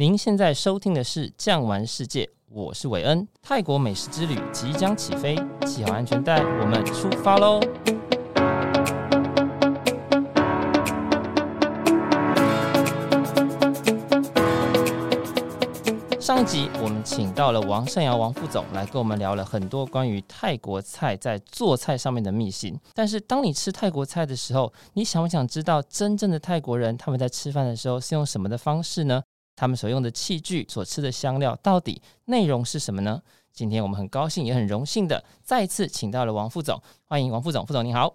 您现在收听的是《酱玩世界》，我是韦恩。泰国美食之旅即将起飞，系好安全带，我们出发喽！上一集我们请到了王善尧王副总来跟我们聊了很多关于泰国菜在做菜上面的秘辛。但是当你吃泰国菜的时候，你想不想知道真正的泰国人他们在吃饭的时候是用什么的方式呢？他们所用的器具、所吃的香料，到底内容是什么呢？今天我们很高兴，也很荣幸的再次请到了王副总，欢迎王副总。副总你好，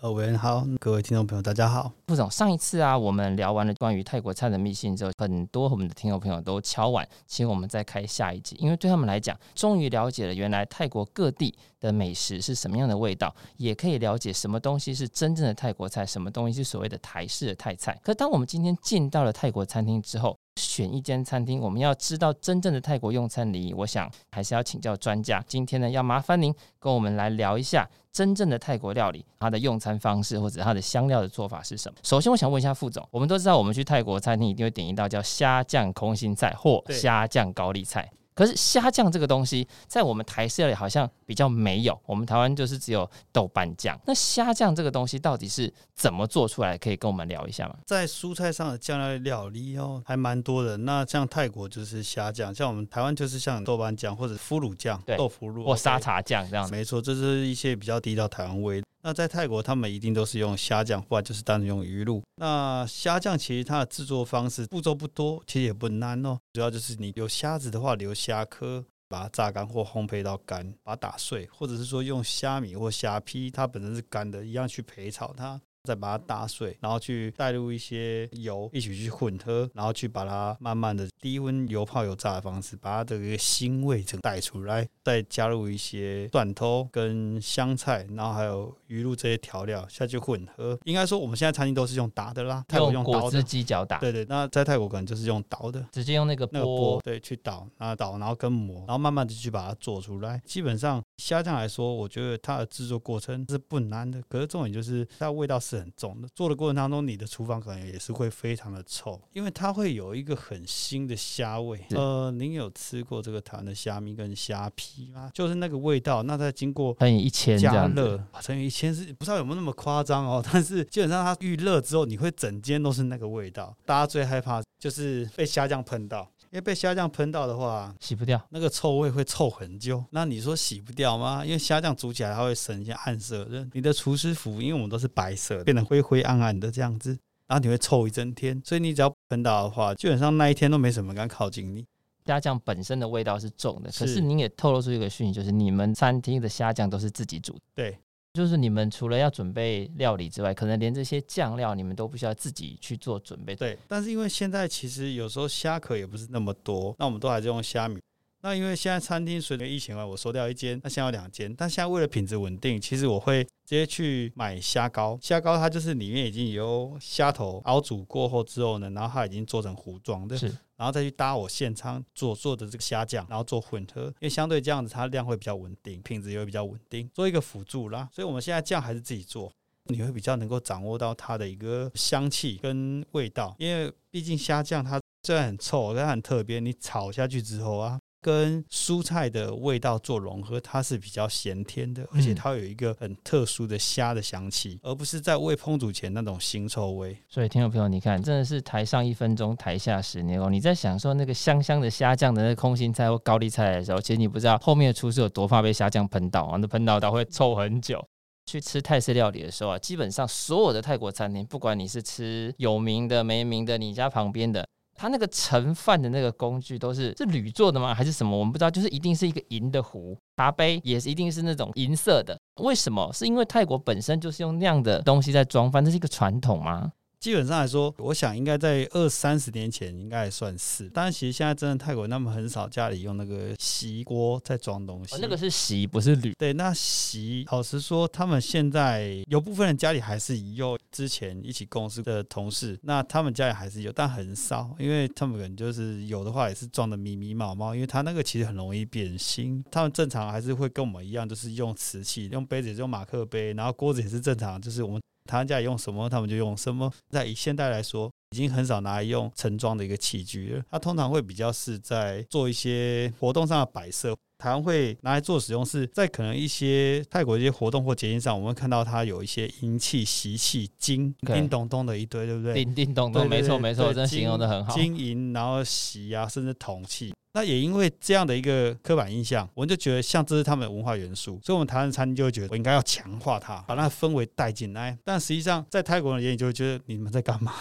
呃，韦恩好，各位听众朋友大家好。副总，上一次啊，我们聊完了关于泰国菜的秘辛之后，很多我们的听众朋友都敲碗，请我们再开下一集，因为对他们来讲，终于了解了原来泰国各地的美食是什么样的味道，也可以了解什么东西是真正的泰国菜，什么东西是所谓的台式的泰菜。可当我们今天进到了泰国餐厅之后，选一间餐厅，我们要知道真正的泰国用餐礼仪，我想还是要请教专家。今天呢，要麻烦您跟我们来聊一下真正的泰国料理，它的用餐方式或者它的香料的做法是什么。首先，我想问一下副总，我们都知道我们去泰国餐厅一定会点一道叫虾酱空心菜或虾酱高丽菜。可是虾酱这个东西，在我们台式里好像比较没有，我们台湾就是只有豆瓣酱。那虾酱这个东西到底是怎么做出来？可以跟我们聊一下吗？在蔬菜上的酱料料理哦，还蛮多的。那像泰国就是虾酱，像我们台湾就是像豆瓣酱或者腐乳酱、豆腐乳或沙茶酱这样。没错，这是一些比较地道台湾味。那在泰国，他们一定都是用虾酱，或者就是单纯用鱼露。那虾酱其实它的制作方式步骤不多，其实也不难哦。主要就是你有虾子的话，留虾壳，把它榨干或烘焙到干，把它打碎，或者是说用虾米或虾皮，它本身是干的，一样去焙炒它。再把它打碎，然后去带入一些油，一起去混合，然后去把它慢慢的低温油泡油炸的方式，把它的一个腥味整带出来，再加入一些蒜头跟香菜，然后还有鱼露这些调料下去混合。应该说我们现在餐厅都是用打的啦，泰国用果汁机搅打。对对，那在泰国可能就是用捣的，直接用那个那个钵对去捣，然后捣，然后跟磨，然后慢慢的去把它做出来。基本上虾酱来说，我觉得它的制作过程是不难的，可是重点就是它的味道是。很重的，做的过程当中，你的厨房可能也是会非常的臭，因为它会有一个很腥的虾味。呃，您有吃过这个台湾的虾米跟虾皮吗？就是那个味道，那在经过乘以一千加热，乘以一千是不知道有没有那么夸张哦，但是基本上它预热之后，你会整间都是那个味道。大家最害怕就是被虾酱喷到。因为被虾酱喷到的话，洗不掉，那个臭味会臭很久。那你说洗不掉吗？因为虾酱煮起来它会生一些暗色的。你的厨师服，因为我们都是白色，变得灰灰暗暗的这样子，然后你会臭一整天。所以你只要喷到的话，基本上那一天都没什么人敢靠近你。虾酱本身的味道是重的，可是您也透露出一个讯息，就是你们餐厅的虾酱都是自己煮的。对。就是你们除了要准备料理之外，可能连这些酱料你们都不需要自己去做准备。对，但是因为现在其实有时候虾壳也不是那么多，那我们都还是用虾米。那因为现在餐厅随着疫情啊，我收掉一间，那现在有两间。但现在为了品质稳定，其实我会直接去买虾膏。虾膏它就是里面已经有虾头熬煮过后之后呢，然后它已经做成糊状的，是，然后再去搭我现场所做的这个虾酱，然后做混合。因为相对这样子，它量会比较稳定，品质也会比较稳定，做一个辅助啦。所以我们现在酱还是自己做，你会比较能够掌握到它的一个香气跟味道。因为毕竟虾酱它虽然很臭，但很特别，你炒下去之后啊。跟蔬菜的味道做融合，它是比较咸甜的，而且它有一个很特殊的虾的香气，而不是在未烹煮前那种腥臭味。所以，听众朋友，你看，真的是台上一分钟，台下十年功。你在享受那个香香的虾酱的那个空心菜或高丽菜的时候，其实你不知道后面的厨师有多怕被虾酱喷到啊！那喷到它会臭很久。去吃泰式料理的时候啊，基本上所有的泰国餐厅，不管你是吃有名的、没名的，你家旁边的。它那个盛饭的那个工具都是是铝做的吗？还是什么？我们不知道，就是一定是一个银的壶，茶杯也是一定是那种银色的。为什么？是因为泰国本身就是用那样的东西在装饭，这是一个传统吗？基本上来说，我想应该在二三十年前应该还算是。但是其实现在真的泰国人他们很少家里用那个锡锅在装东西。哦，那个是锡，不是铝。对，那锡，老实说，他们现在有部分人家里还是有。之前一起共事的同事，那他们家里还是有，但很少，因为他们可能就是有的话也是装的密密麻麻，因为他那个其实很容易变形。他们正常还是会跟我们一样，就是用瓷器，用杯子也是用马克杯，然后锅子也是正常，就是我们。他家里用什么，他们就用什么。在以现代来说，已经很少拿来用盛装的一个器具了。它通常会比较是在做一些活动上的摆设。台湾会拿来做使用，是在可能一些泰国一些活动或节庆上，我们会看到它有一些银器、锡器、金叮咚咚的一堆，对不对？叮叮咚咚，没错没错，真的形容的很好。金银，然后锡啊，甚至铜器。那也因为这样的一个刻板印象，我们就觉得像这是他们的文化元素，所以我们台湾餐厅就会觉得我应该要强化它，把那氛围带进来。但实际上，在泰国人眼里就会觉得你们在干嘛？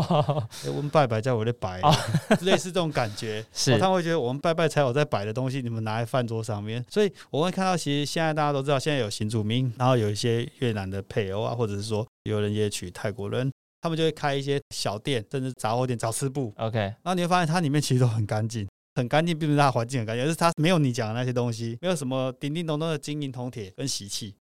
我们拜拜，在我在摆，类似这种感觉。是，他们会觉得我们拜拜才有在摆的东西，你们拿在饭桌上面。所以我会看到，其实现在大家都知道，现在有新住民，然后有一些越南的配偶啊，或者是说有人也娶泰国人，他们就会开一些小店，甚至杂货店、小吃部。OK，然后你会发现它里面其实都很干净。很干净，并不是它环境很干净，而是它没有你讲的那些东西，没有什么叮叮咚咚的金银铜铁跟喜气。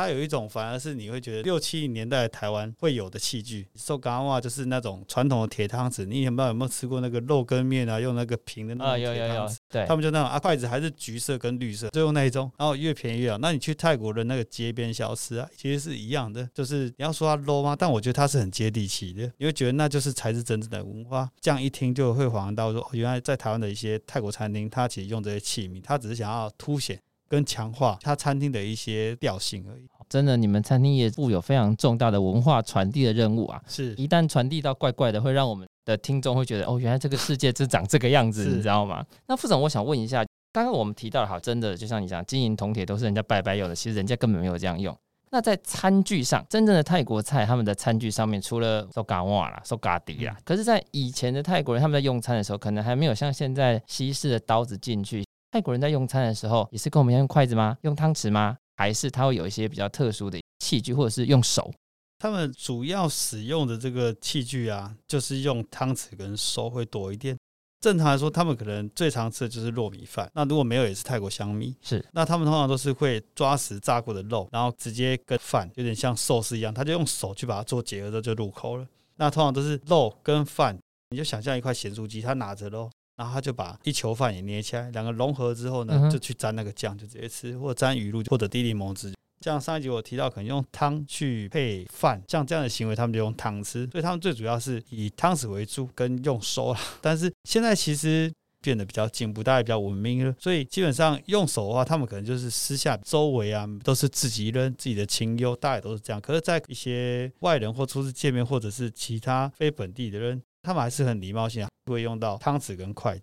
它有一种，反而是你会觉得六七零年代台湾会有的器具。寿咖碗就是那种传统的铁汤匙。你也不知道有没有吃过那个肉羹面啊？用那个平的那种铁汤匙。啊，有有有。对，他们就那种啊，筷子还是橘色跟绿色，就用那一种。然后越便宜越好。那你去泰国的那个街边小吃啊，其实是一样的。就是你要说它 low 吗？但我觉得它是很接地气的。你会觉得那就是才是真正的文化。这样一听就会恍然大悟说，原来在台湾的一些泰国餐厅，它其实用这些器皿，它只是想要凸显跟强化它餐厅的一些调性而已。真的，你们餐厅业负有非常重大的文化传递的任务啊！是，一旦传递到怪怪的，会让我们的听众会觉得，哦，原来这个世界是长这个样子，你知道吗？那副总，我想问一下，刚刚我们提到的，好，真的就像你讲，金银铜铁都是人家白白有的，其实人家根本没有这样用。那在餐具上，真正的泰国菜，他们的餐具上面，除了寿咖碗啦、寿咖碟啦，可是，在以前的泰国人他们在用餐的时候，可能还没有像现在西式的刀子进去。泰国人在用餐的时候，也是跟我们一样用筷子吗？用汤匙吗？还是他会有一些比较特殊的器具，或者是用手？他们主要使用的这个器具啊，就是用汤匙跟手会多一点。正常来说，他们可能最常吃的就是糯米饭。那如果没有，也是泰国香米。是。那他们通常都是会抓食炸过的肉，然后直接跟饭有点像寿司一样，他就用手去把它做结合之后就入口了。那通常都是肉跟饭，你就想象一块咸酥鸡，他拿着肉。然后他就把一球饭也捏起来，两个融合之后呢，就去沾那个酱，就直接吃，或者沾鱼露，或者滴柠檬汁。像上一集我提到，可能用汤去配饭，像这样的行为，他们就用汤吃。所以他们最主要是以汤匙为主，跟用手啦。但是现在其实变得比较进步，大家比较文明了，所以基本上用手的话，他们可能就是私下周围啊，都是自己人、自己的亲友，大概都是这样。可是，在一些外人或初次见面，或者是其他非本地的人。他们还是很礼貌性，会用到汤匙跟筷子。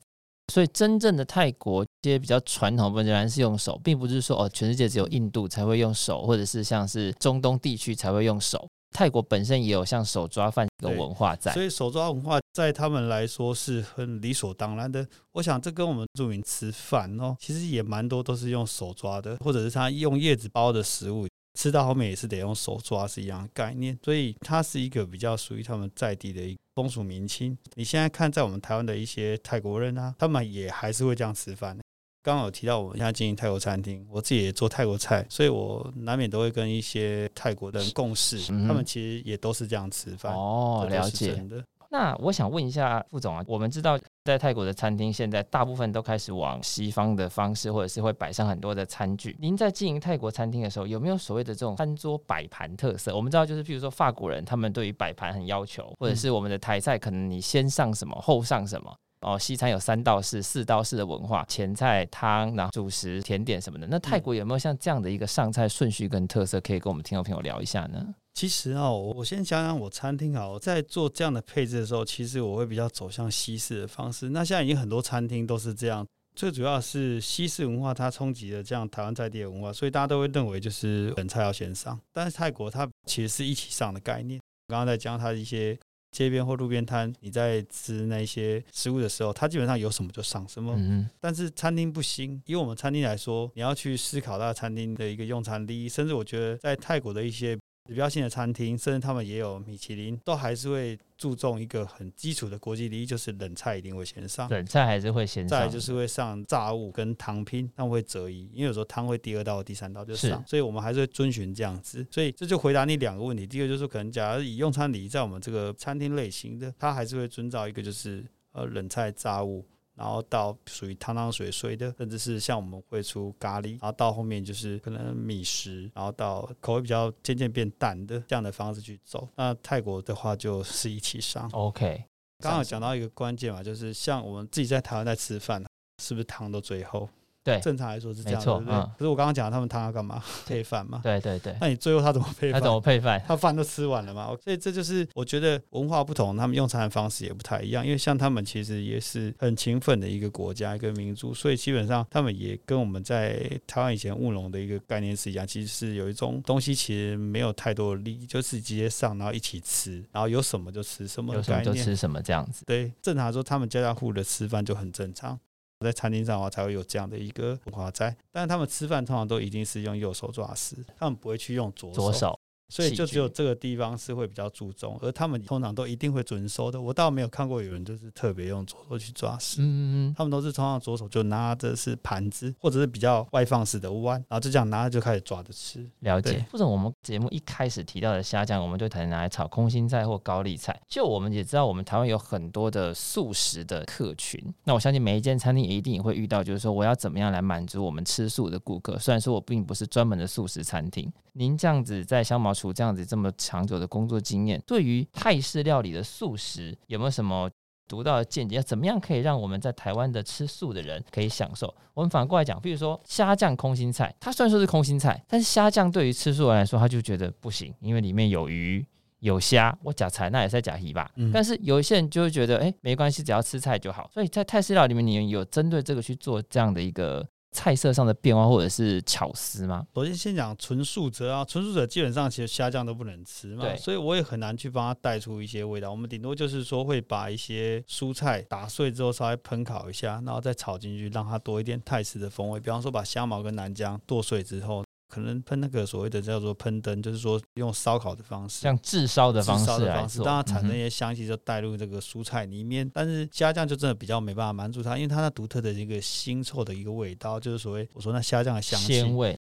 所以，真正的泰国这些比较传统的部分仍然是用手，并不是说哦，全世界只有印度才会用手，或者是像是中东地区才会用手。泰国本身也有像手抓饭的文化在，所以手抓文化在他们来说是很理所当然的。我想这跟我们著名吃饭哦，其实也蛮多都是用手抓的，或者是他用叶子包的食物。吃到后面也是得用手抓，是一样的概念，所以它是一个比较属于他们在地的一个风俗民情。你现在看在我们台湾的一些泰国人啊，他们也还是会这样吃饭。刚刚有提到我们现在经营泰国餐厅，我自己也做泰国菜，所以我难免都会跟一些泰国的人共事，他们其实也都是这样吃饭。哦，了解。那我想问一下副总啊，我们知道在泰国的餐厅现在大部分都开始往西方的方式，或者是会摆上很多的餐具。您在经营泰国餐厅的时候，有没有所谓的这种餐桌摆盘特色？我们知道就是譬如说法国人他们对于摆盘很要求，或者是我们的台菜可能你先上什么后上什么哦，西餐有三道式、四道式的文化，前菜、汤，然后主食、甜点什么的。那泰国有没有像这样的一个上菜顺序跟特色，可以跟我们听众朋友聊一下呢？其实啊，我先讲讲我餐厅啊，我在做这样的配置的时候，其实我会比较走向西式的方式。那现在已经很多餐厅都是这样，最主要是西式文化它冲击了这样台湾在地的文化，所以大家都会认为就是本菜要先上。但是泰国它其实是一起上的概念。刚刚在讲它的一些街边或路边摊，你在吃那些食物的时候，它基本上有什么就上什么。嗯。但是餐厅不行，以我们餐厅来说，你要去思考到餐厅的一个用餐利益，甚至我觉得在泰国的一些。指标性的餐厅，甚至他们也有米其林，都还是会注重一个很基础的国际礼仪，就是冷菜一定会先上。冷菜还是会先上，再就是会上炸物跟汤拼，他们会择一，因为有时候汤会第二道、第三道就上，所以我们还是会遵循这样子。所以这就回答你两个问题：第一个就是可能假如以用餐礼仪在我们这个餐厅类型的，它还是会遵照一个就是呃冷菜炸物。然后到属于汤汤水水的，甚至是像我们会出咖喱，然后到后面就是可能米食，然后到口味比较渐渐变淡的这样的方式去走。那泰国的话就是一起上。OK，刚好讲到一个关键嘛，就是像我们自己在台湾在吃饭，是不是汤都最后？对，正常来说是这样，没错。嗯，可是我刚刚讲他们汤要干嘛？配饭嘛。对对对。那你最后他怎么配饭？他怎么配饭？他饭都吃完了嘛。所以这就是我觉得文化不同，他们用餐的方式也不太一样。因为像他们其实也是很勤奋的一个国家，一个民族，所以基本上他们也跟我们在台湾以前务农的一个概念是一样。其实是有一种东西，其实没有太多的利益，就是直接上，然后一起吃，然后有什么就吃什么，有什么就吃什么这样子。对，正常来说他们家家户户的吃饭就很正常。在餐厅上的话，才会有这样的一个文化在。但是他们吃饭通常都一定是用右手抓食，他们不会去用左。左手。所以就只有这个地方是会比较注重，而他们通常都一定会准收的。我倒没有看过有人就是特别用左手去抓食，嗯嗯，他们都是通常左手就拿着是盘子，或者是比较外放式的碗，然后就这样拿着就开始抓着吃。了解。或者我们节目一开始提到的虾酱，我们就可能拿来炒空心菜或高丽菜。就我们也知道，我们台湾有很多的素食的客群。那我相信每一间餐厅也一定也会遇到，就是说我要怎么样来满足我们吃素的顾客。虽然说我并不是专门的素食餐厅，您这样子在香茅厨这样子这么长久的工作经验，对于泰式料理的素食有没有什么独到的见解？要怎么样可以让我们在台湾的吃素的人可以享受？我们反过来讲，比如说虾酱空心菜，它虽然说是空心菜，但是虾酱对于吃素人来说，他就觉得不行，因为里面有鱼有虾，我假菜那也是在假鱼吧。嗯、但是有一些人就会觉得，哎、欸，没关系，只要吃菜就好。所以在泰式料理里面，你有针对这个去做这样的一个。菜色上的变化或者是巧思吗？首先先讲纯素者啊，纯素者基本上其实虾酱都不能吃嘛，对，所以我也很难去帮他带出一些味道。我们顶多就是说会把一些蔬菜打碎之后稍微烹烤一下，然后再炒进去，让它多一点泰式的风味。比方说把虾毛跟南姜剁碎之后。可能喷那个所谓的叫做喷灯，就是说用烧烤的方式，像炙烧的方式，的方式让它产生一些香气，就带入这个蔬菜里面。嗯、但是虾酱就真的比较没办法满足它，因为它那独特的一个腥臭的一个味道，就是所谓我说那虾酱的香气鲜味。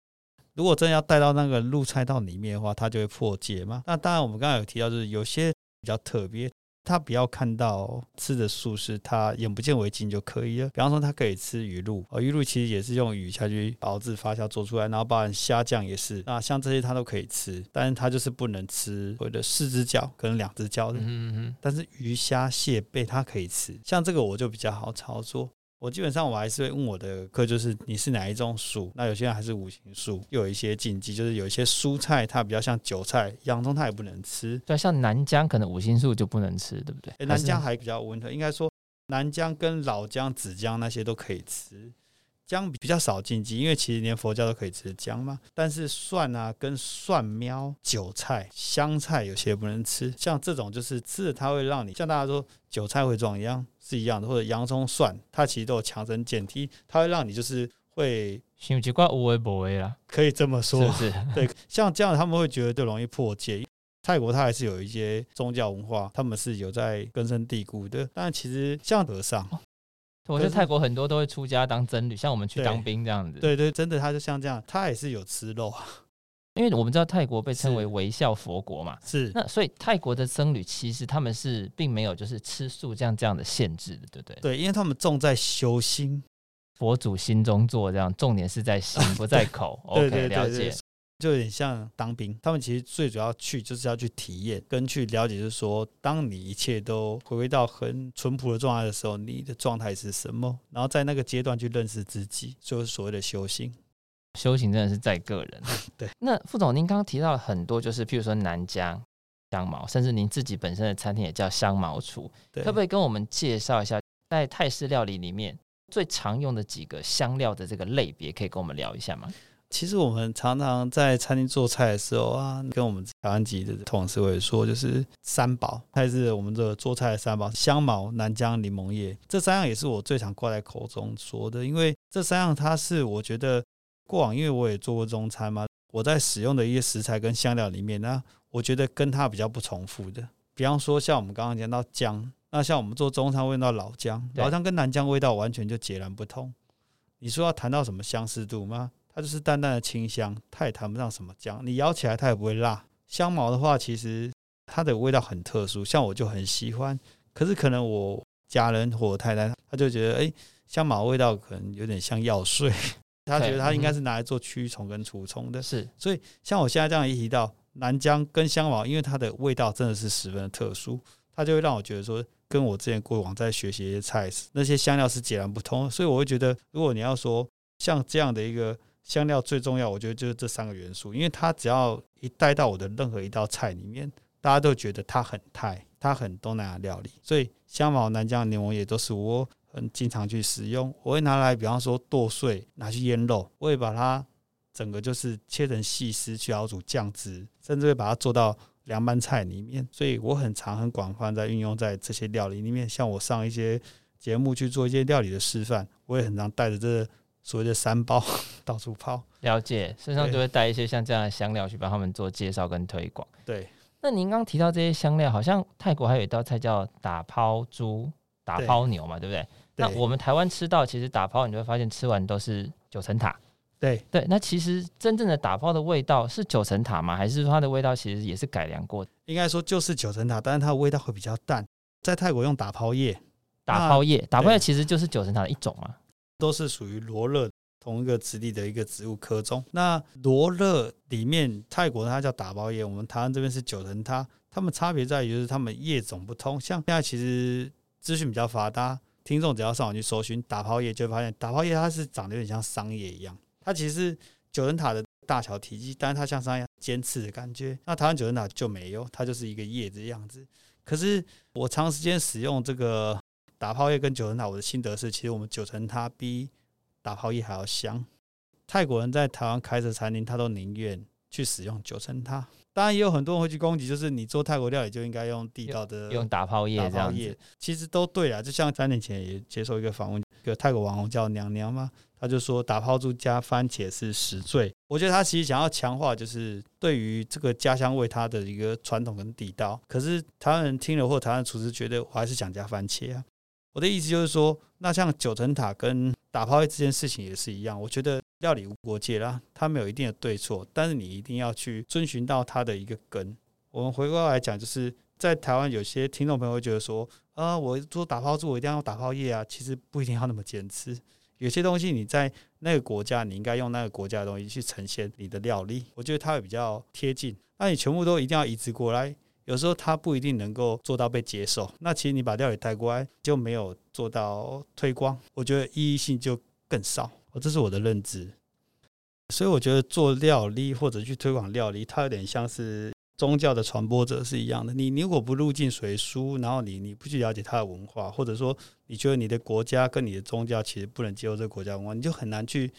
如果真的要带到那个入菜道里面的话，它就会破戒嘛。那当然，我们刚才有提到，就是有些比较特别。他不要看到吃的素食，他眼不见为净就可以了。比方说，他可以吃鱼露，哦，鱼露其实也是用鱼下去熬制发酵做出来，然后包含虾酱也是。那像这些他都可以吃，但是他就是不能吃所谓的四只脚跟两只脚的。嗯嗯。但是鱼虾蟹贝他可以吃，像这个我就比较好操作。我基本上我还是会问我的课，就是你是哪一种属？那有些人还是五行属，又有一些禁忌，就是有一些蔬菜它比较像韭菜、洋葱，它也不能吃。对，像南姜可能五行素就不能吃，对不对？欸、南姜还比较温和，应该说南姜跟老姜、紫姜那些都可以吃。姜比较少禁忌，因为其实连佛教都可以吃姜嘛。但是蒜啊、跟蒜苗、韭菜、香菜有些不能吃。像这种就是吃了它会让你像大家说韭菜会壮一样是一样的，或者洋葱、蒜，它其实都有强身健体，它会让你就是会心奇怪无为不为啦，可以这么说，是是 对。像这样他们会觉得就容易破戒。泰国它还是有一些宗教文化，他们是有在根深蒂固的。但其实像和尚。我觉得泰国很多都会出家当僧侣，像我们去当兵这样子。对对，真的，他就像这样，他也是有吃肉啊。因为我们知道泰国被称为微笑佛国嘛，是。那所以泰国的僧侣其实他们是并没有就是吃素这样这样的限制的，对不对？对，因为他们重在修心，佛祖心中坐这样，重点是在心不在口。OK，了解。就有点像当兵，他们其实最主要去就是要去体验跟去了解，就是说，当你一切都回归到很淳朴的状态的时候，你的状态是什么？然后在那个阶段去认识自己，就是所谓的修行。修行真的是在个人。对。那副总，您刚刚提到了很多，就是譬如说南疆、香茅，甚至您自己本身的餐厅也叫香茅厨，对。可不可以跟我们介绍一下，在泰式料理里面最常用的几个香料的这个类别，可以跟我们聊一下吗？其实我们常常在餐厅做菜的时候啊，跟我们台湾籍的同事会说，就是三宝，还是我们的做菜的三宝：香茅、南姜、柠檬叶。这三样也是我最常挂在口中说的，因为这三样它是我觉得过往，因为我也做过中餐嘛，我在使用的一些食材跟香料里面，那我觉得跟它比较不重复的。比方说像我们刚刚讲到姜，那像我们做中餐会用到老姜，老姜跟南姜味道完全就截然不同。你说要谈到什么相似度吗？它就是淡淡的清香，它也谈不上什么姜，你咬起来它也不会辣。香茅的话，其实它的味道很特殊，像我就很喜欢。可是可能我家人或我太太，他就觉得哎，香茅味道可能有点像药水，他觉得他应该是拿来做驱虫跟除虫的。是，所以像我现在这样一提到南姜跟香茅，因为它的味道真的是十分的特殊，它就会让我觉得说，跟我之前过往在学习一些菜式那些香料是截然不同。所以我会觉得，如果你要说像这样的一个。香料最重要，我觉得就是这三个元素，因为它只要一带到我的任何一道菜里面，大家都觉得它很泰，它很东南亚料理。所以香茅、南姜、柠檬也都是我很经常去使用。我会拿来，比方说剁碎拿去腌肉，我会把它整个就是切成细丝去熬煮酱汁，甚至会把它做到凉拌菜里面。所以我很常很广泛在运用在这些料理里面。像我上一些节目去做一些料理的示范，我也很常带着这个。所谓的三包 到处抛，了解，身上就会带一些像这样的香料去帮他们做介绍跟推广。对，那您刚提到这些香料，好像泰国还有一道菜叫打抛猪、打抛牛嘛，对，对不对？那我们台湾吃到其实打抛，你就会发现吃完都是九层塔。对对，那其实真正的打抛的味道是九层塔吗？还是说它的味道其实也是改良过的？应该说就是九层塔，但是它的味道会比较淡。在泰国用打抛叶，打抛叶，打抛叶其实就是九层塔的一种嘛。都是属于罗勒同一个直立的一个植物科中。那罗勒里面，泰国它叫打抛叶，我们台湾这边是九层塔。它们差别在于就是它们叶种不同。像现在其实资讯比较发达，听众只要上网去搜寻打抛叶，就会发现打抛叶它是长得有点像桑叶一样。它其实是九层塔的大小体积，但是它像桑叶尖刺的感觉。那台湾九层塔就没有，它就是一个叶子的样子。可是我长时间使用这个。打泡叶跟九层塔，我的心得是，其实我们九层塔比打泡叶还要香。泰国人在台湾开的餐厅，他都宁愿去使用九层塔。当然，也有很多人会去攻击，就是你做泰国料理就应该用地道的用打泡叶这样子。其实都对啊，就像三年前也接受一个访问，一个泰国网红叫娘娘嘛，他就说打泡猪加番茄是十罪。我觉得他其实想要强化，就是对于这个家乡味它的一个传统跟地道。可是台湾人听了，或台湾厨师觉得，我还是想加番茄啊。我的意思就是说，那像九层塔跟打抛叶这件事情也是一样。我觉得料理无国界啦，它没有一定的对错，但是你一定要去遵循到它的一个根。我们回过来讲，就是在台湾有些听众朋友会觉得说，啊，我做打抛猪，我一定要用打抛叶啊。其实不一定要那么坚持，有些东西你在那个国家，你应该用那个国家的东西去呈现你的料理，我觉得它会比较贴近。那你全部都一定要移植过来。有时候它不一定能够做到被接受，那其实你把料理带过来就没有做到推广，我觉得意义性就更少。这是我的认知，所以我觉得做料理或者去推广料理，它有点像是宗教的传播者是一样的。你如果不入境随俗，然后你你不去了解它的文化，或者说你觉得你的国家跟你的宗教其实不能接受这个国家文化，你就很难去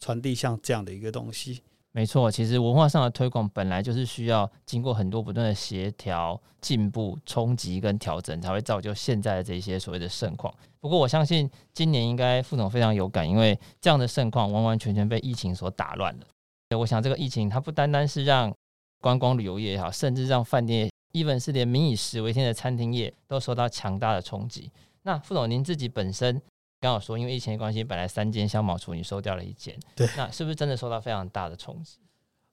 传递像这样的一个东西。没错，其实文化上的推广本来就是需要经过很多不断的协调、进步、冲击跟调整，才会造就现在的这些所谓的盛况。不过，我相信今年应该副总非常有感，因为这样的盛况完完全全被疫情所打乱了。我想，这个疫情它不单单是让观光旅游业也好，甚至让饭店，even 是连民以食为天的餐厅业都受到强大的冲击。那副总，您自己本身？刚好说，因为疫情的关系，本来三间香茅厨你收掉了一间，对，那是不是真的受到非常大的冲击？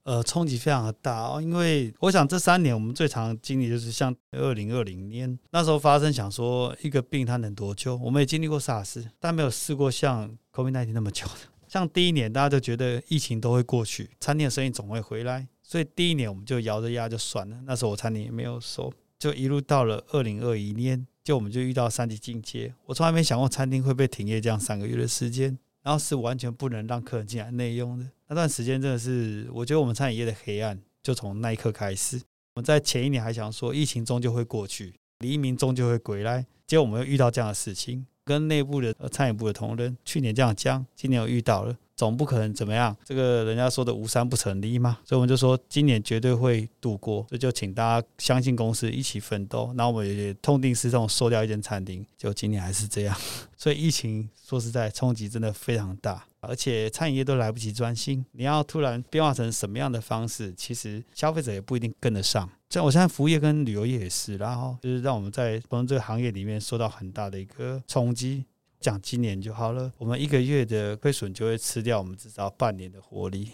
呃，冲击非常的大哦，因为我想这三年我们最常经历就是像二零二零年那时候发生，想说一个病它能多久？我们也经历过 SARS，但没有试过像 COVID-19 那么久的。像第一年大家就觉得疫情都会过去，餐厅的生意总会回来，所以第一年我们就咬着牙就算了。那时候我餐厅也没有收，就一路到了二零二一年。就我们就遇到三级警戒，我从来没想过餐厅会被停业这样三个月的时间，然后是完全不能让客人进来内用的那段时间，真的是我觉得我们餐饮业的黑暗就从那一刻开始。我们在前一年还想说疫情终究会过去，黎明终究会归来，结果我们又遇到这样的事情，跟内部的餐饮部的同仁去年这样讲，今年又遇到了。总不可能怎么样？这个人家说的无三不成立嘛，所以我们就说今年绝对会度过，所以就请大家相信公司，一起奋斗。那我们也痛定思痛，收掉一间餐厅，就今年还是这样。所以疫情说实在冲击真的非常大，而且餐饮业都来不及专心，你要突然变化成什么样的方式，其实消费者也不一定跟得上。像我现在服务业跟旅游业也是，然后就是让我们在我们这个行业里面受到很大的一个冲击。讲今年就好了，我们一个月的亏损就会吃掉我们至少半年的获利。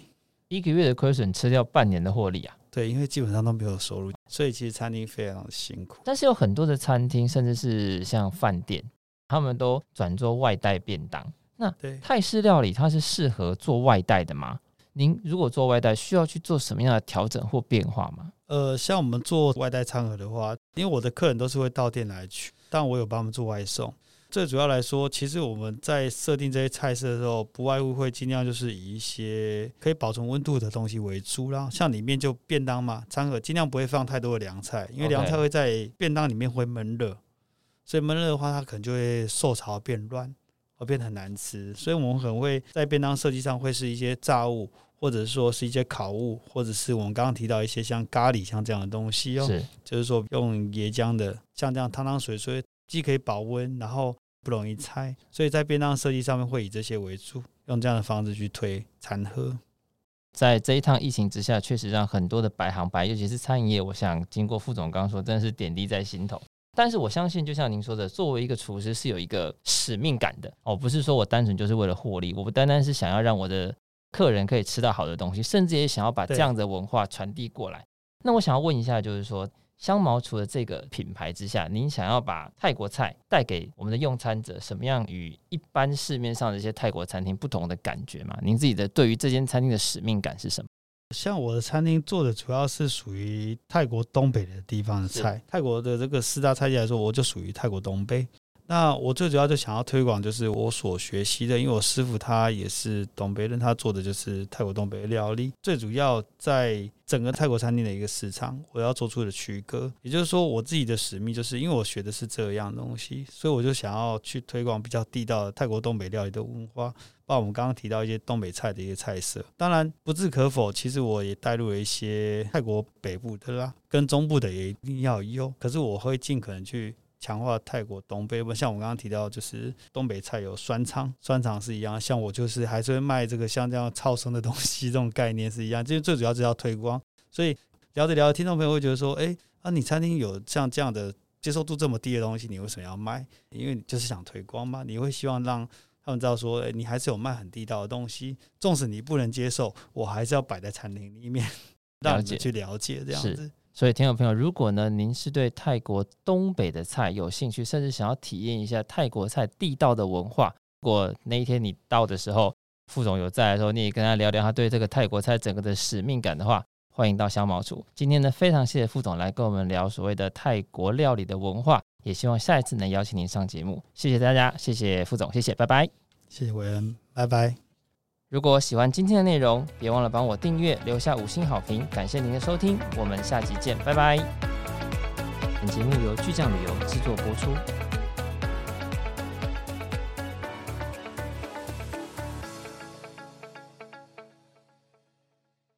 一个月的亏损吃掉半年的获利啊？对，因为基本上都没有收入，所以其实餐厅非常的辛苦。但是有很多的餐厅，甚至是像饭店，他们都转做外带便当。那泰式料理它是适合做外带的吗？您如果做外带，需要去做什么样的调整或变化吗？呃，像我们做外带餐盒的话，因为我的客人都是会到店来取，但我有帮他们做外送。最主要来说，其实我们在设定这些菜式的时候，不外乎会尽量就是以一些可以保存温度的东西为主。然后像里面就便当嘛，餐盒尽量不会放太多的凉菜，因为凉菜会在便当里面会闷热，所以闷热的话，它可能就会受潮变软，而变得很难吃。所以我们可能会在便当设计上会是一些炸物，或者是说是一些烤物，或者是我们刚刚提到一些像咖喱像这样的东西哦，是，就是说用椰浆的，像这样汤汤水水，既可以保温，然后。不容易拆，所以在便当设计上面会以这些为主，用这样的方式去推餐盒。在这一趟疫情之下，确实让很多的白行白，尤其是餐饮业，我想经过副总刚刚说，真的是点滴在心头。但是我相信，就像您说的，作为一个厨师是有一个使命感的哦，不是说我单纯就是为了获利，我不单单是想要让我的客人可以吃到好的东西，甚至也想要把这样的文化传递过来。那我想要问一下，就是说。香茅除了这个品牌之下，您想要把泰国菜带给我们的用餐者什么样与一般市面上的一些泰国餐厅不同的感觉吗？您自己的对于这间餐厅的使命感是什么？像我的餐厅做的主要是属于泰国东北的地方的菜，泰国的这个四大菜系来说，我就属于泰国东北。那我最主要就想要推广，就是我所学习的，因为我师傅他也是东北人，他做的就是泰国东北料理。最主要在整个泰国餐厅的一个市场，我要做出的区隔，也就是说，我自己的使命就是因为我学的是这样东西，所以我就想要去推广比较地道的泰国东北料理的文化，包括我们刚刚提到一些东北菜的一些菜色。当然，不置可否，其实我也带入了一些泰国北部的啦，跟中部的也一定要有。可是我会尽可能去。强化泰国东北，不像我刚刚提到，就是东北菜有酸肠，酸肠是一样。像我就是还是会卖这个像这样超生的东西，这种概念是一样。就是最主要是要推广，所以聊着聊着，听众朋友会觉得说，哎，啊，你餐厅有像这样的接受度这么低的东西，你为什么要卖？因为你就是想推广嘛，你会希望让他们知道说，哎，你还是有卖很地道的东西，纵使你不能接受，我还是要摆在餐厅里面，让你们去了解这样子。所以，听众朋友，如果呢，您是对泰国东北的菜有兴趣，甚至想要体验一下泰国菜地道的文化，如果那一天你到的时候，副总有在的时候，你也跟他聊聊他对这个泰国菜整个的使命感的话，欢迎到香茅厨。今天呢，非常谢谢副总来跟我们聊所谓的泰国料理的文化，也希望下一次能邀请您上节目。谢谢大家，谢谢副总，谢谢，拜拜。谢谢韦恩，拜拜。如果喜欢今天的内容，别忘了帮我订阅，留下五星好评。感谢您的收听，我们下集见，拜拜。本节目由巨匠旅游制作播出。